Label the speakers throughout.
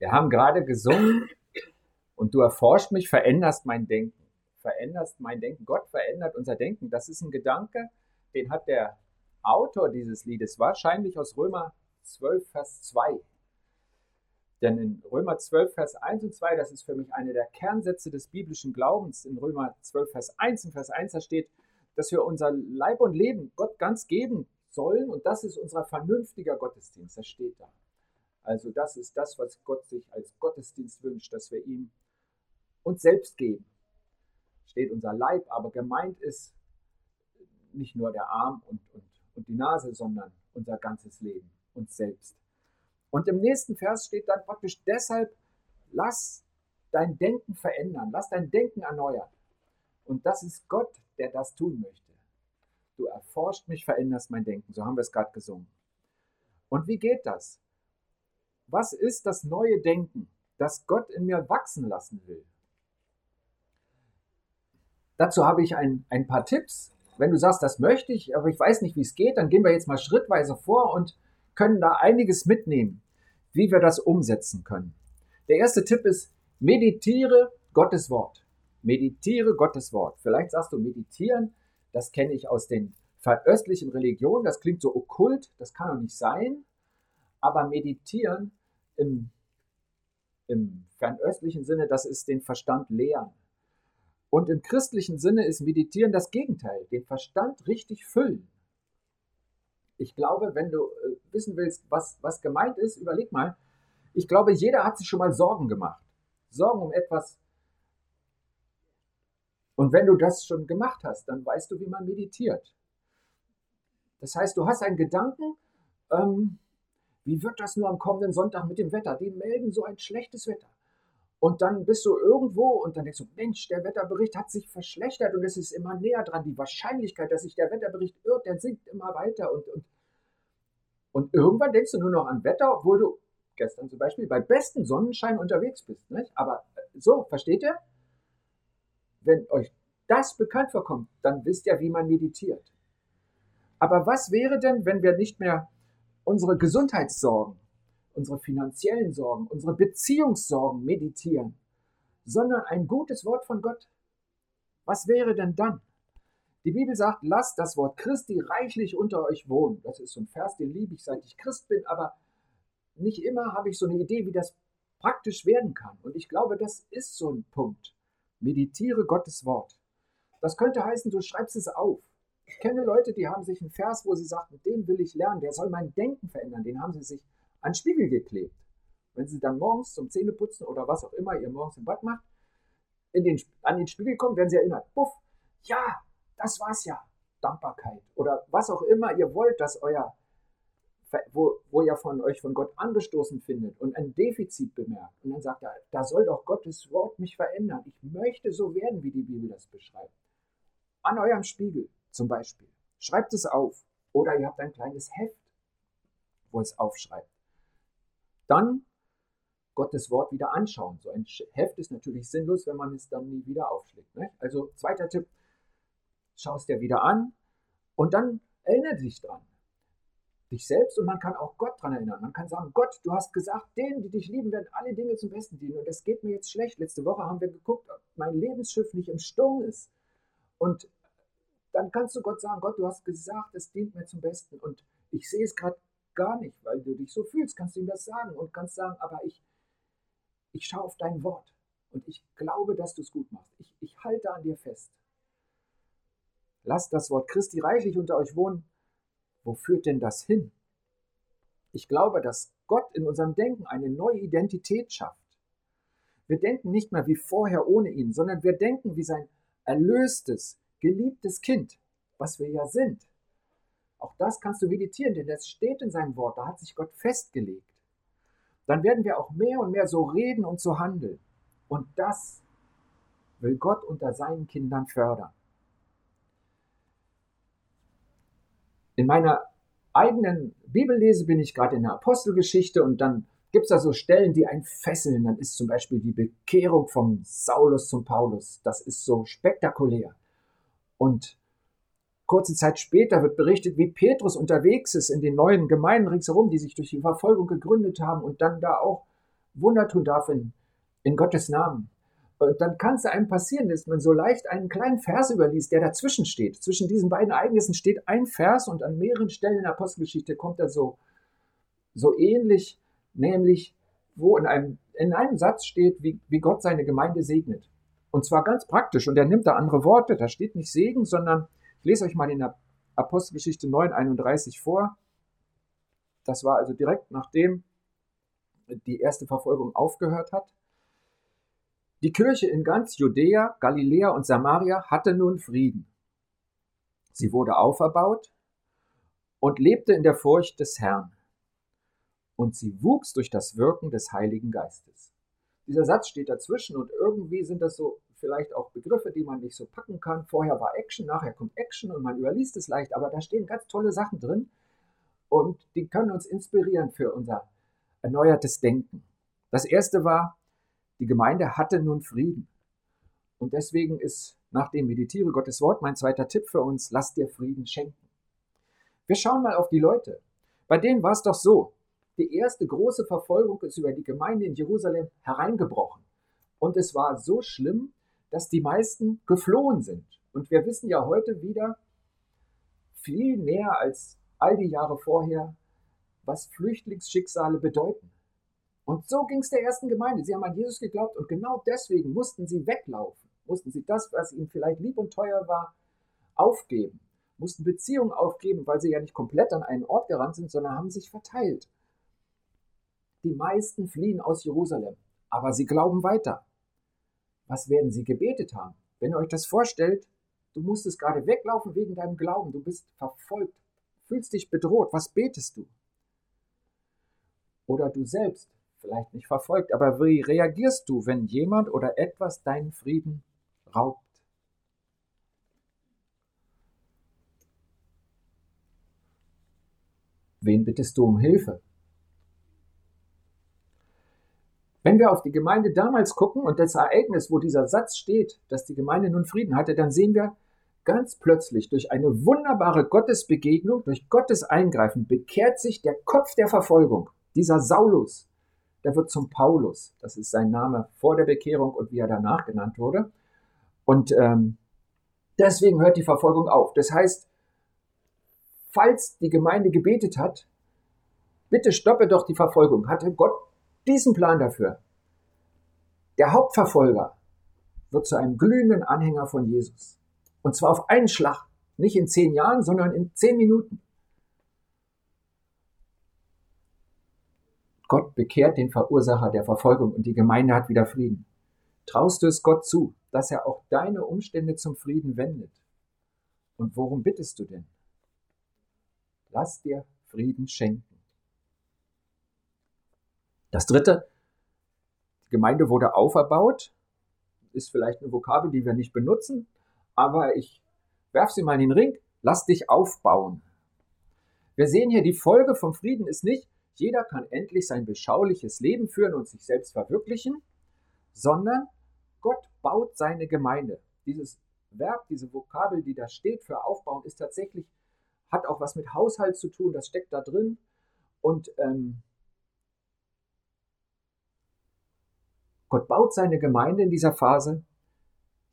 Speaker 1: Wir haben gerade gesungen und du erforscht mich, veränderst mein Denken. Veränderst mein Denken. Gott verändert unser Denken. Das ist ein Gedanke, den hat der Autor dieses Liedes wahrscheinlich aus Römer 12, Vers 2. Denn in Römer 12, Vers 1 und 2, das ist für mich eine der Kernsätze des biblischen Glaubens. In Römer 12, Vers 1 und Vers 1, da steht, dass wir unser Leib und Leben Gott ganz geben sollen und das ist unser vernünftiger Gottesdienst. Das steht da. Also das ist das, was Gott sich als Gottesdienst wünscht, dass wir ihm uns selbst geben. Steht unser Leib, aber gemeint ist nicht nur der Arm und, und, und die Nase, sondern unser ganzes Leben, uns selbst. Und im nächsten Vers steht dann praktisch deshalb, lass dein Denken verändern, lass dein Denken erneuern. Und das ist Gott, der das tun möchte. Du erforscht mich, veränderst mein Denken. So haben wir es gerade gesungen. Und wie geht das? Was ist das neue Denken, das Gott in mir wachsen lassen will? Dazu habe ich ein, ein paar Tipps. Wenn du sagst, das möchte ich, aber ich weiß nicht, wie es geht, dann gehen wir jetzt mal schrittweise vor und können da einiges mitnehmen, wie wir das umsetzen können. Der erste Tipp ist, meditiere Gottes Wort. Meditiere Gottes Wort. Vielleicht sagst du meditieren, das kenne ich aus den fernöstlichen Religionen, das klingt so okkult, das kann doch nicht sein. Aber meditieren im, im fernöstlichen Sinne, das ist den Verstand lehren. Und im christlichen Sinne ist Meditieren das Gegenteil, den Verstand richtig füllen. Ich glaube, wenn du äh, wissen willst, was, was gemeint ist, überleg mal. Ich glaube, jeder hat sich schon mal Sorgen gemacht. Sorgen um etwas. Und wenn du das schon gemacht hast, dann weißt du, wie man meditiert. Das heißt, du hast einen Gedanken, ähm, wie wird das nur am kommenden Sonntag mit dem Wetter? Die melden so ein schlechtes Wetter. Und dann bist du irgendwo und dann denkst du, Mensch, der Wetterbericht hat sich verschlechtert und es ist immer näher dran. Die Wahrscheinlichkeit, dass sich der Wetterbericht irrt, der sinkt immer weiter. Und, und, und irgendwann denkst du nur noch an Wetter, obwohl du gestern zum Beispiel bei bestem Sonnenschein unterwegs bist. Nicht? Aber äh, so, versteht ihr? Wenn euch das bekannt vorkommt, dann wisst ihr, wie man meditiert. Aber was wäre denn, wenn wir nicht mehr unsere Gesundheitssorgen unsere finanziellen Sorgen, unsere Beziehungssorgen meditieren, sondern ein gutes Wort von Gott. Was wäre denn dann? Die Bibel sagt, lasst das Wort Christi reichlich unter euch wohnen. Das ist so ein Vers, den liebe ich, seit ich Christ bin, aber nicht immer habe ich so eine Idee, wie das praktisch werden kann. Und ich glaube, das ist so ein Punkt. Meditiere Gottes Wort. Das könnte heißen, du schreibst es auf. Ich kenne Leute, die haben sich einen Vers, wo sie sagten, den will ich lernen, der soll mein Denken verändern. Den haben sie sich an Spiegel geklebt. Wenn Sie dann morgens zum Zähneputzen oder was auch immer ihr morgens im Bad macht, den, an den Spiegel kommen, werden Sie erinnert, puff, ja, das war's ja, Dankbarkeit oder was auch immer ihr wollt, dass euer, wo, wo ihr von euch von Gott angestoßen findet und ein Defizit bemerkt. Und dann sagt er, da soll doch Gottes Wort mich verändern. Ich möchte so werden, wie die Bibel das beschreibt. An eurem Spiegel zum Beispiel. Schreibt es auf. Oder ihr habt ein kleines Heft, wo es aufschreibt. Dann Gottes Wort wieder anschauen. So ein Heft ist natürlich sinnlos, wenn man es dann nie wieder aufschlägt. Ne? Also zweiter Tipp, schau es dir wieder an und dann erinnere dich dran. Dich selbst und man kann auch Gott daran erinnern. Man kann sagen, Gott, du hast gesagt, denen, die dich lieben, werden alle Dinge zum Besten dienen. Und es geht mir jetzt schlecht. Letzte Woche haben wir geguckt, ob mein Lebensschiff nicht im Sturm ist. Und dann kannst du Gott sagen, Gott, du hast gesagt, es dient mir zum Besten. Und ich sehe es gerade gar nicht, weil du dich so fühlst, kannst du ihm das sagen und kannst sagen, aber ich, ich schaue auf dein Wort und ich glaube, dass du es gut machst. Ich, ich halte an dir fest. Lasst das Wort Christi reichlich unter euch wohnen. Wo führt denn das hin? Ich glaube, dass Gott in unserem Denken eine neue Identität schafft. Wir denken nicht mehr wie vorher ohne ihn, sondern wir denken wie sein erlöstes, geliebtes Kind, was wir ja sind. Auch das kannst du meditieren, denn das steht in seinem Wort, da hat sich Gott festgelegt. Dann werden wir auch mehr und mehr so reden und so handeln. Und das will Gott unter seinen Kindern fördern. In meiner eigenen Bibellese bin ich gerade in der Apostelgeschichte und dann gibt es da so Stellen, die einen fesseln. Dann ist zum Beispiel die Bekehrung von Saulus zum Paulus. Das ist so spektakulär. Und Kurze Zeit später wird berichtet, wie Petrus unterwegs ist in den neuen Gemeinden ringsherum, die sich durch die Verfolgung gegründet haben und dann da auch Wunder tun darf in, in Gottes Namen. Und dann kann es einem passieren, dass man so leicht einen kleinen Vers überliest, der dazwischen steht. Zwischen diesen beiden Ereignissen steht ein Vers und an mehreren Stellen in der Apostelgeschichte kommt er so, so ähnlich, nämlich wo in einem, in einem Satz steht, wie, wie Gott seine Gemeinde segnet. Und zwar ganz praktisch. Und er nimmt da andere Worte. Da steht nicht Segen, sondern ich lese euch mal in der Apostelgeschichte 9,31 vor. Das war also direkt nachdem die erste Verfolgung aufgehört hat. Die Kirche in ganz Judäa, Galiläa und Samaria hatte nun Frieden. Sie wurde auferbaut und lebte in der Furcht des Herrn. Und sie wuchs durch das Wirken des Heiligen Geistes. Dieser Satz steht dazwischen und irgendwie sind das so vielleicht auch Begriffe, die man nicht so packen kann. Vorher war Action, nachher kommt Action und man überliest es leicht, aber da stehen ganz tolle Sachen drin und die können uns inspirieren für unser erneuertes Denken. Das erste war, die Gemeinde hatte nun Frieden. Und deswegen ist nach dem Meditiere Gottes Wort mein zweiter Tipp für uns, lass dir Frieden schenken. Wir schauen mal auf die Leute. Bei denen war es doch so, die erste große Verfolgung ist über die Gemeinde in Jerusalem hereingebrochen. Und es war so schlimm, dass die meisten geflohen sind. Und wir wissen ja heute wieder viel näher als all die Jahre vorher, was Flüchtlingsschicksale bedeuten. Und so ging es der ersten Gemeinde. Sie haben an Jesus geglaubt und genau deswegen mussten sie weglaufen, mussten sie das, was ihnen vielleicht lieb und teuer war, aufgeben, mussten Beziehungen aufgeben, weil sie ja nicht komplett an einen Ort gerannt sind, sondern haben sich verteilt. Die meisten fliehen aus Jerusalem, aber sie glauben weiter. Was werden sie gebetet haben? Wenn ihr euch das vorstellt, du musstest gerade weglaufen wegen deinem Glauben, du bist verfolgt, fühlst dich bedroht, was betest du? Oder du selbst, vielleicht nicht verfolgt, aber wie reagierst du, wenn jemand oder etwas deinen Frieden raubt? Wen bittest du um Hilfe? Wenn wir auf die Gemeinde damals gucken und das Ereignis, wo dieser Satz steht, dass die Gemeinde nun Frieden hatte, dann sehen wir ganz plötzlich durch eine wunderbare Gottesbegegnung, durch Gottes Eingreifen, bekehrt sich der Kopf der Verfolgung, dieser Saulus. Der wird zum Paulus. Das ist sein Name vor der Bekehrung und wie er danach genannt wurde. Und ähm, deswegen hört die Verfolgung auf. Das heißt, falls die Gemeinde gebetet hat, bitte stoppe doch die Verfolgung. Hatte Gott diesen Plan dafür. Der Hauptverfolger wird zu einem glühenden Anhänger von Jesus. Und zwar auf einen Schlag. Nicht in zehn Jahren, sondern in zehn Minuten. Gott bekehrt den Verursacher der Verfolgung und die Gemeinde hat wieder Frieden. Traust du es Gott zu, dass er auch deine Umstände zum Frieden wendet? Und worum bittest du denn? Lass dir Frieden schenken. Das dritte, die Gemeinde wurde auferbaut, ist vielleicht eine Vokabel, die wir nicht benutzen, aber ich werfe sie mal in den Ring, lass dich aufbauen. Wir sehen hier, die Folge vom Frieden ist nicht, jeder kann endlich sein beschauliches Leben führen und sich selbst verwirklichen, sondern Gott baut seine Gemeinde. Dieses Verb, diese Vokabel, die da steht für aufbauen, ist tatsächlich, hat auch was mit Haushalt zu tun, das steckt da drin. Und ähm, Gott baut seine Gemeinde in dieser Phase.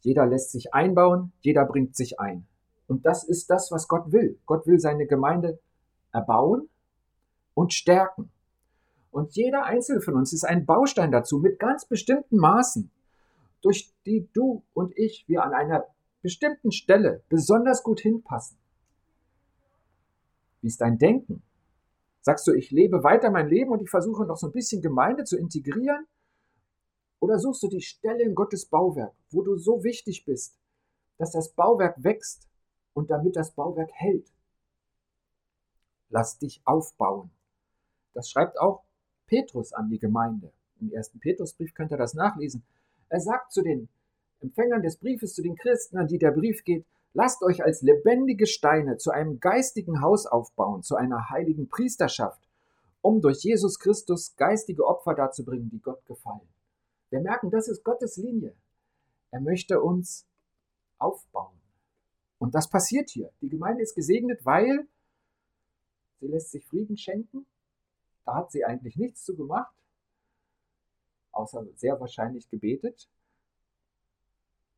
Speaker 1: Jeder lässt sich einbauen, jeder bringt sich ein. Und das ist das, was Gott will. Gott will seine Gemeinde erbauen und stärken. Und jeder einzelne von uns ist ein Baustein dazu mit ganz bestimmten Maßen, durch die du und ich wir an einer bestimmten Stelle besonders gut hinpassen. Wie ist dein Denken? Sagst du, ich lebe weiter mein Leben und ich versuche noch so ein bisschen Gemeinde zu integrieren? Oder suchst du die Stelle in Gottes Bauwerk, wo du so wichtig bist, dass das Bauwerk wächst und damit das Bauwerk hält? Lass dich aufbauen. Das schreibt auch Petrus an die Gemeinde. Im ersten Petrusbrief könnt ihr das nachlesen. Er sagt zu den Empfängern des Briefes, zu den Christen, an die der Brief geht, lasst euch als lebendige Steine zu einem geistigen Haus aufbauen, zu einer heiligen Priesterschaft, um durch Jesus Christus geistige Opfer darzubringen, die Gott gefallen. Wir merken, das ist Gottes Linie. Er möchte uns aufbauen. Und das passiert hier. Die Gemeinde ist gesegnet, weil sie lässt sich Frieden schenken. Da hat sie eigentlich nichts zu gemacht. außer sehr wahrscheinlich gebetet.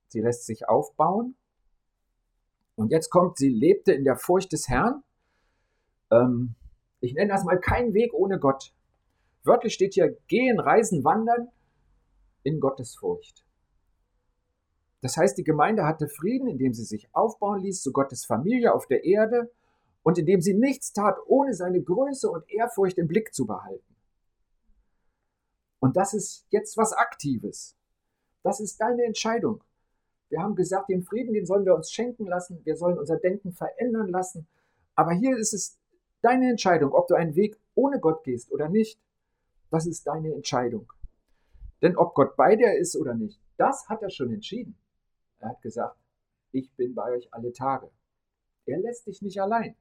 Speaker 1: Sie lässt sich aufbauen. Und jetzt kommt, sie lebte in der Furcht des Herrn. Ähm, ich nenne das mal kein Weg ohne Gott. Wörtlich steht hier gehen, reisen, wandern in Gottes Furcht. Das heißt, die Gemeinde hatte Frieden, indem sie sich aufbauen ließ zu Gottes Familie auf der Erde und indem sie nichts tat, ohne seine Größe und Ehrfurcht im Blick zu behalten. Und das ist jetzt was Aktives. Das ist deine Entscheidung. Wir haben gesagt, den Frieden, den sollen wir uns schenken lassen. Wir sollen unser Denken verändern lassen. Aber hier ist es deine Entscheidung, ob du einen Weg ohne Gott gehst oder nicht. Das ist deine Entscheidung. Denn ob Gott bei dir ist oder nicht, das hat er schon entschieden. Er hat gesagt, ich bin bei euch alle Tage. Er lässt dich nicht allein.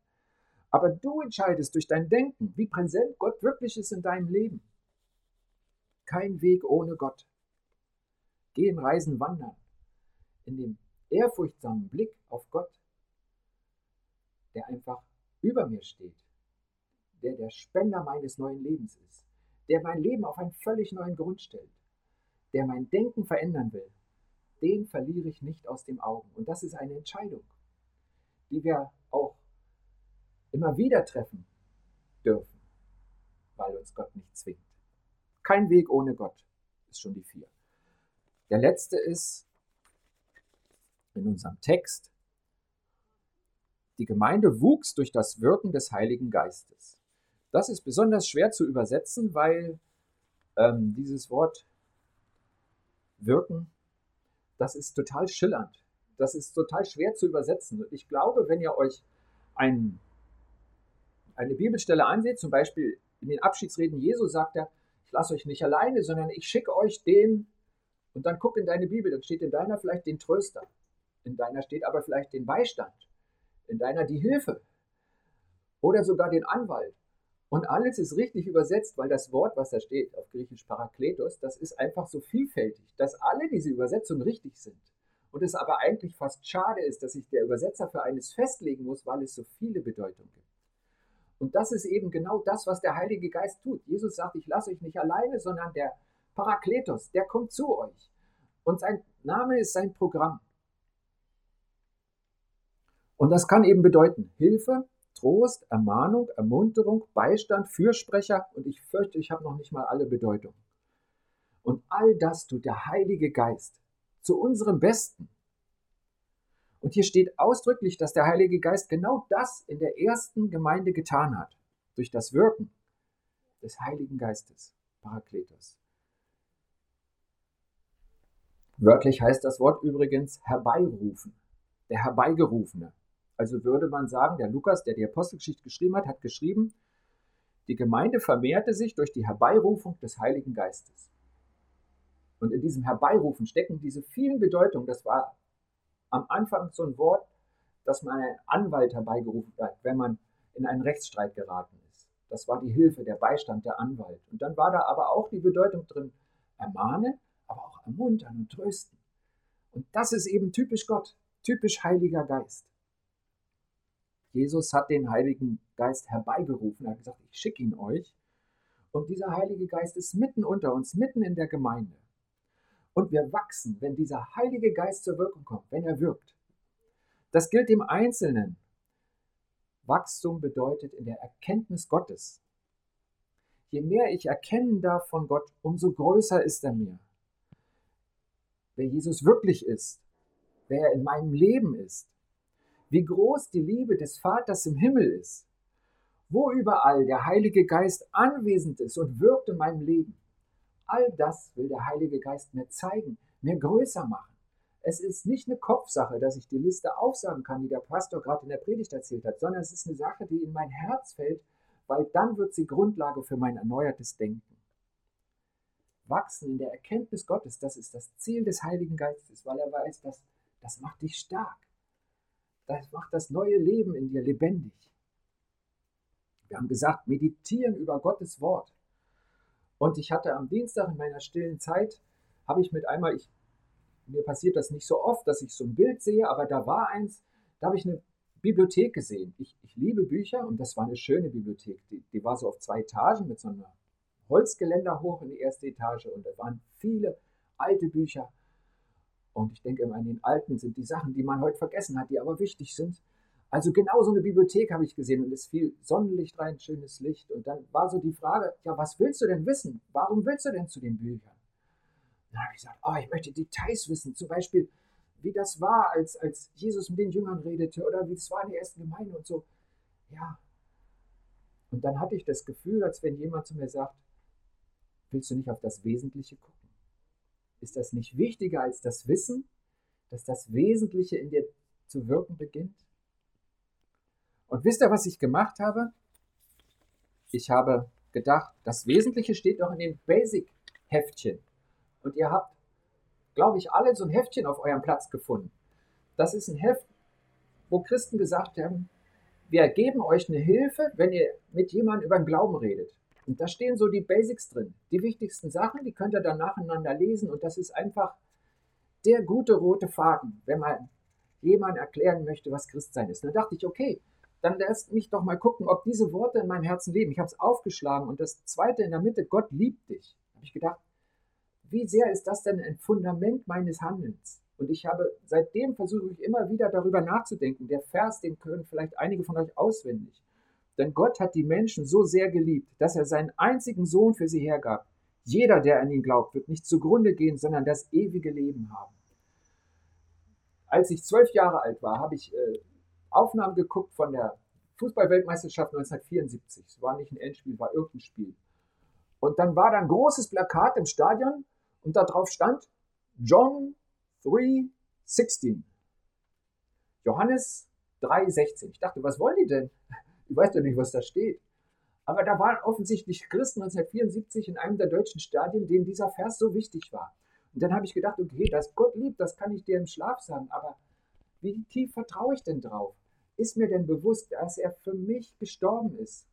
Speaker 1: Aber du entscheidest durch dein Denken, wie präsent Gott wirklich ist in deinem Leben. Kein Weg ohne Gott. Gehen, reisen, wandern. In dem ehrfurchtsamen Blick auf Gott, der einfach über mir steht, der der Spender meines neuen Lebens ist, der mein Leben auf einen völlig neuen Grund stellt, der mein Denken verändern will, den verliere ich nicht aus dem Augen. Und das ist eine Entscheidung, die wir auch immer wieder treffen dürfen, weil uns Gott nicht zwingt. Kein Weg ohne Gott ist schon die vier. Der letzte ist in unserem Text, die Gemeinde wuchs durch das Wirken des Heiligen Geistes. Das ist besonders schwer zu übersetzen, weil ähm, dieses Wort wirken, das ist total schillernd. Das ist total schwer zu übersetzen. Und ich glaube, wenn ihr euch ein, eine Bibelstelle anseht, zum Beispiel in den Abschiedsreden Jesu sagt er, ich lasse euch nicht alleine, sondern ich schicke euch den, und dann guck in deine Bibel, dann steht in deiner vielleicht den Tröster, in deiner steht aber vielleicht den Beistand, in deiner die Hilfe oder sogar den Anwalt. Und alles ist richtig übersetzt, weil das Wort, was da steht, auf Griechisch Parakletos, das ist einfach so vielfältig, dass alle diese Übersetzungen richtig sind. Und es aber eigentlich fast schade ist, dass sich der Übersetzer für eines festlegen muss, weil es so viele Bedeutungen gibt. Und das ist eben genau das, was der Heilige Geist tut. Jesus sagt, ich lasse euch nicht alleine, sondern der Parakletos, der kommt zu euch. Und sein Name ist sein Programm. Und das kann eben bedeuten Hilfe, Trost, Ermahnung, Ermunterung, Beistand, Fürsprecher und ich fürchte, ich habe noch nicht mal alle Bedeutungen. Und all das tut der Heilige Geist zu unserem Besten. Und hier steht ausdrücklich, dass der Heilige Geist genau das in der ersten Gemeinde getan hat, durch das Wirken des Heiligen Geistes, Parakletos. Wörtlich heißt das Wort übrigens herbeirufen, der Herbeigerufene. Also würde man sagen, der Lukas, der die Apostelgeschichte geschrieben hat, hat geschrieben, die Gemeinde vermehrte sich durch die Herbeirufung des Heiligen Geistes. Und in diesem Herbeirufen stecken diese vielen Bedeutungen. Das war am Anfang so ein Wort, dass man einen Anwalt herbeigerufen hat, wenn man in einen Rechtsstreit geraten ist. Das war die Hilfe, der Beistand, der Anwalt. Und dann war da aber auch die Bedeutung drin, ermahnen, aber auch ermuntern und trösten. Und das ist eben typisch Gott, typisch Heiliger Geist. Jesus hat den Heiligen Geist herbeigerufen. Er hat gesagt, ich schicke ihn euch. Und dieser Heilige Geist ist mitten unter uns, mitten in der Gemeinde. Und wir wachsen, wenn dieser Heilige Geist zur Wirkung kommt, wenn er wirkt. Das gilt dem Einzelnen. Wachstum bedeutet in der Erkenntnis Gottes. Je mehr ich erkennen darf von Gott, umso größer ist er mir. Wer Jesus wirklich ist, wer er in meinem Leben ist, wie groß die Liebe des Vaters im Himmel ist, wo überall der Heilige Geist anwesend ist und wirkt in meinem Leben. All das will der Heilige Geist mir zeigen, mir größer machen. Es ist nicht eine Kopfsache, dass ich die Liste aufsagen kann, die der Pastor gerade in der Predigt erzählt hat, sondern es ist eine Sache, die in mein Herz fällt, weil dann wird sie Grundlage für mein erneuertes Denken. Wachsen in der Erkenntnis Gottes, das ist das Ziel des Heiligen Geistes, weil er weiß, dass das macht dich stark. Das macht das neue Leben in dir lebendig. Wir haben gesagt, meditieren über Gottes Wort. Und ich hatte am Dienstag in meiner stillen Zeit, habe ich mit einmal, ich, mir passiert das nicht so oft, dass ich so ein Bild sehe, aber da war eins, da habe ich eine Bibliothek gesehen. Ich, ich liebe Bücher und das war eine schöne Bibliothek. Die, die war so auf zwei Etagen mit so einer Holzgeländer hoch in die erste Etage und da waren viele alte Bücher. Und ich denke immer, an den alten sind die Sachen, die man heute vergessen hat, die aber wichtig sind. Also genau so eine Bibliothek habe ich gesehen und es fiel Sonnenlicht rein, schönes Licht. Und dann war so die Frage, ja, was willst du denn wissen? Warum willst du denn zu den Büchern? Dann habe ich gesagt, oh, ich möchte Details wissen. Zum Beispiel, wie das war, als, als Jesus mit den Jüngern redete oder wie es war in der ersten Gemeinde und so. Ja. Und dann hatte ich das Gefühl, als wenn jemand zu mir sagt, willst du nicht auf das Wesentliche gucken? Ist das nicht wichtiger als das Wissen, dass das Wesentliche in dir zu wirken beginnt? Und wisst ihr, was ich gemacht habe? Ich habe gedacht, das Wesentliche steht doch in dem Basic-Heftchen. Und ihr habt, glaube ich, alle so ein Heftchen auf eurem Platz gefunden. Das ist ein Heft, wo Christen gesagt haben, wir geben euch eine Hilfe, wenn ihr mit jemandem über den Glauben redet. Und da stehen so die Basics drin. Die wichtigsten Sachen, die könnt ihr dann nacheinander lesen. Und das ist einfach der gute rote Faden, wenn man jemand erklären möchte, was Christsein ist. Da dachte ich, okay, dann lasst mich doch mal gucken, ob diese Worte in meinem Herzen leben. Ich habe es aufgeschlagen und das zweite in der Mitte, Gott liebt dich. Habe ich gedacht, wie sehr ist das denn ein Fundament meines Handelns? Und ich habe seitdem versuche ich immer wieder darüber nachzudenken. Der Vers, den können vielleicht einige von euch auswendig. Denn Gott hat die Menschen so sehr geliebt, dass er seinen einzigen Sohn für sie hergab. Jeder, der an ihn glaubt, wird nicht zugrunde gehen, sondern das ewige Leben haben. Als ich zwölf Jahre alt war, habe ich äh, Aufnahmen geguckt von der Fußballweltmeisterschaft 1974. Es war nicht ein Endspiel, war irgendein Spiel. Und dann war da ein großes Plakat im Stadion und da drauf stand John 3,16. Johannes 3,16. Ich dachte, was wollen die denn? Ich weiß doch nicht, was da steht. Aber da waren offensichtlich Christen 1974 in einem der deutschen Stadien, denen dieser Vers so wichtig war. Und dann habe ich gedacht, okay, dass Gott liebt, das kann ich dir im Schlaf sagen, aber wie tief vertraue ich denn drauf? Ist mir denn bewusst, dass er für mich gestorben ist?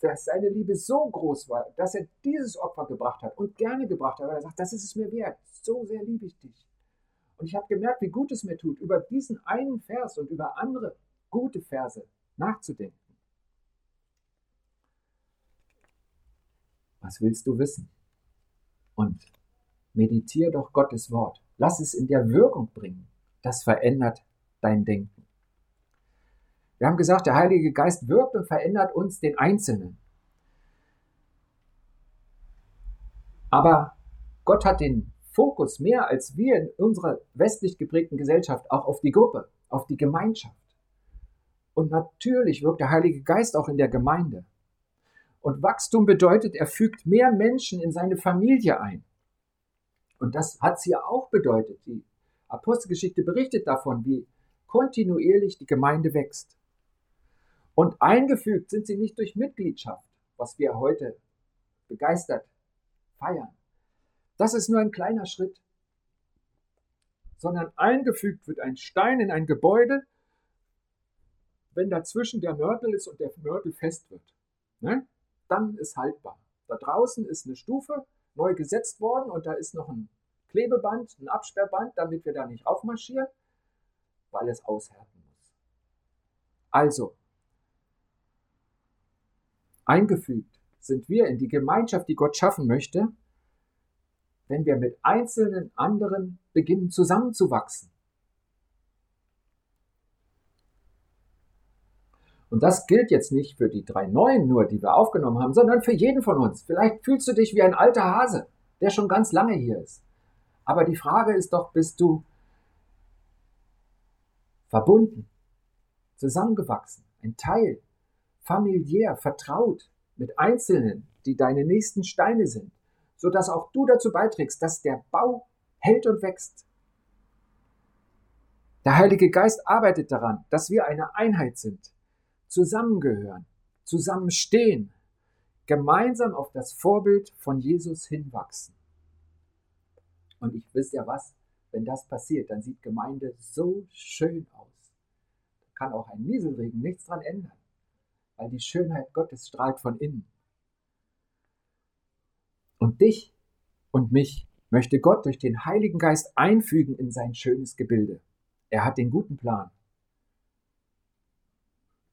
Speaker 1: Dass seine Liebe so groß war, dass er dieses Opfer gebracht hat und gerne gebracht hat, weil er sagt, das ist es mir wert. So sehr liebe ich dich. Und ich habe gemerkt, wie gut es mir tut, über diesen einen Vers und über andere gute Verse nachzudenken. Was willst du wissen? Und meditiere doch Gottes Wort. Lass es in der Wirkung bringen. Das verändert dein Denken. Wir haben gesagt, der Heilige Geist wirkt und verändert uns den Einzelnen. Aber Gott hat den Fokus mehr als wir in unserer westlich geprägten Gesellschaft auch auf die Gruppe, auf die Gemeinschaft. Und natürlich wirkt der Heilige Geist auch in der Gemeinde. Und Wachstum bedeutet, er fügt mehr Menschen in seine Familie ein. Und das hat sie ja auch bedeutet. Die Apostelgeschichte berichtet davon, wie kontinuierlich die Gemeinde wächst. Und eingefügt sind sie nicht durch Mitgliedschaft, was wir heute begeistert feiern. Das ist nur ein kleiner Schritt, sondern eingefügt wird ein Stein in ein Gebäude, wenn dazwischen der Mörtel ist und der Mörtel fest wird. Ne? Dann ist haltbar. Da draußen ist eine Stufe neu gesetzt worden und da ist noch ein Klebeband, ein Absperrband, damit wir da nicht aufmarschieren, weil es aushärten muss. Also, eingefügt sind wir in die Gemeinschaft, die Gott schaffen möchte, wenn wir mit einzelnen anderen beginnen zusammenzuwachsen. Und das gilt jetzt nicht für die drei neuen nur, die wir aufgenommen haben, sondern für jeden von uns. Vielleicht fühlst du dich wie ein alter Hase, der schon ganz lange hier ist. Aber die Frage ist doch, bist du verbunden, zusammengewachsen, ein Teil, familiär, vertraut mit Einzelnen, die deine nächsten Steine sind, sodass auch du dazu beiträgst, dass der Bau hält und wächst. Der Heilige Geist arbeitet daran, dass wir eine Einheit sind, zusammengehören, zusammenstehen, gemeinsam auf das Vorbild von Jesus hinwachsen. Und ich wisst ja was, wenn das passiert, dann sieht Gemeinde so schön aus. Da kann auch ein Nieselregen nichts dran ändern, weil die Schönheit Gottes strahlt von innen. Und dich und mich möchte Gott durch den Heiligen Geist einfügen in sein schönes Gebilde. Er hat den guten Plan.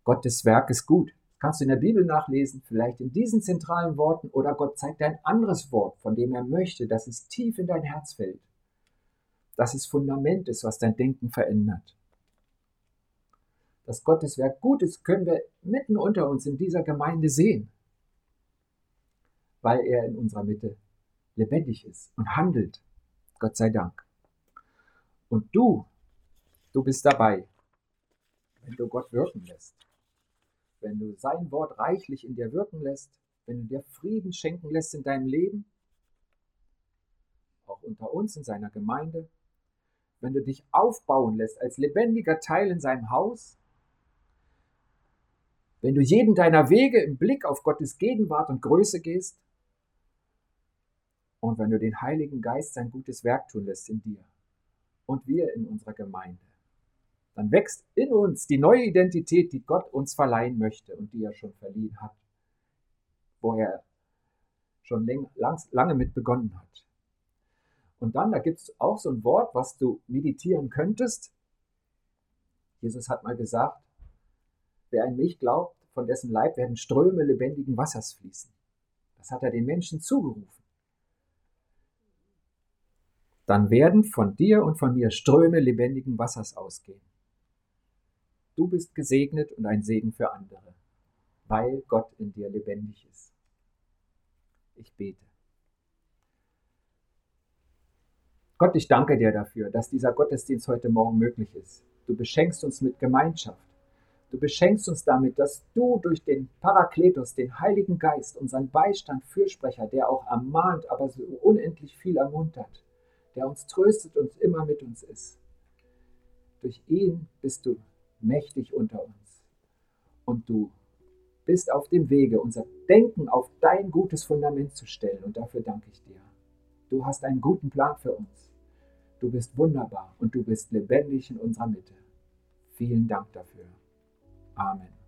Speaker 1: Gottes Werk ist gut. kannst du in der Bibel nachlesen, vielleicht in diesen zentralen Worten oder Gott zeigt ein anderes Wort, von dem er möchte, dass es tief in dein Herz fällt. Dass es Fundament ist, was dein Denken verändert. Das Gotteswerk gut ist, können wir mitten unter uns in dieser Gemeinde sehen, weil er in unserer Mitte lebendig ist und handelt. Gott sei Dank. Und du, du bist dabei, wenn du Gott wirken lässt wenn du sein Wort reichlich in dir wirken lässt, wenn du dir Frieden schenken lässt in deinem Leben, auch unter uns in seiner Gemeinde, wenn du dich aufbauen lässt als lebendiger Teil in seinem Haus, wenn du jeden deiner Wege im Blick auf Gottes Gegenwart und Größe gehst und wenn du den Heiligen Geist sein gutes Werk tun lässt in dir und wir in unserer Gemeinde dann wächst in uns die neue Identität, die Gott uns verleihen möchte und die er schon verliehen hat, wo er schon lange mit begonnen hat. Und dann, da gibt es auch so ein Wort, was du meditieren könntest. Jesus hat mal gesagt, wer an mich glaubt, von dessen Leib werden Ströme lebendigen Wassers fließen. Das hat er den Menschen zugerufen. Dann werden von dir und von mir Ströme lebendigen Wassers ausgehen. Du bist gesegnet und ein Segen für andere, weil Gott in dir lebendig ist. Ich bete. Gott, ich danke dir dafür, dass dieser Gottesdienst heute Morgen möglich ist. Du beschenkst uns mit Gemeinschaft. Du beschenkst uns damit, dass du durch den Parakletos, den Heiligen Geist, unseren Beistand, Fürsprecher, der auch ermahnt, aber so unendlich viel ermuntert, der uns tröstet und immer mit uns ist. Durch ihn bist du mächtig unter uns. Und du bist auf dem Wege, unser Denken auf dein gutes Fundament zu stellen. Und dafür danke ich dir. Du hast einen guten Plan für uns. Du bist wunderbar und du bist lebendig in unserer Mitte. Vielen Dank dafür. Amen.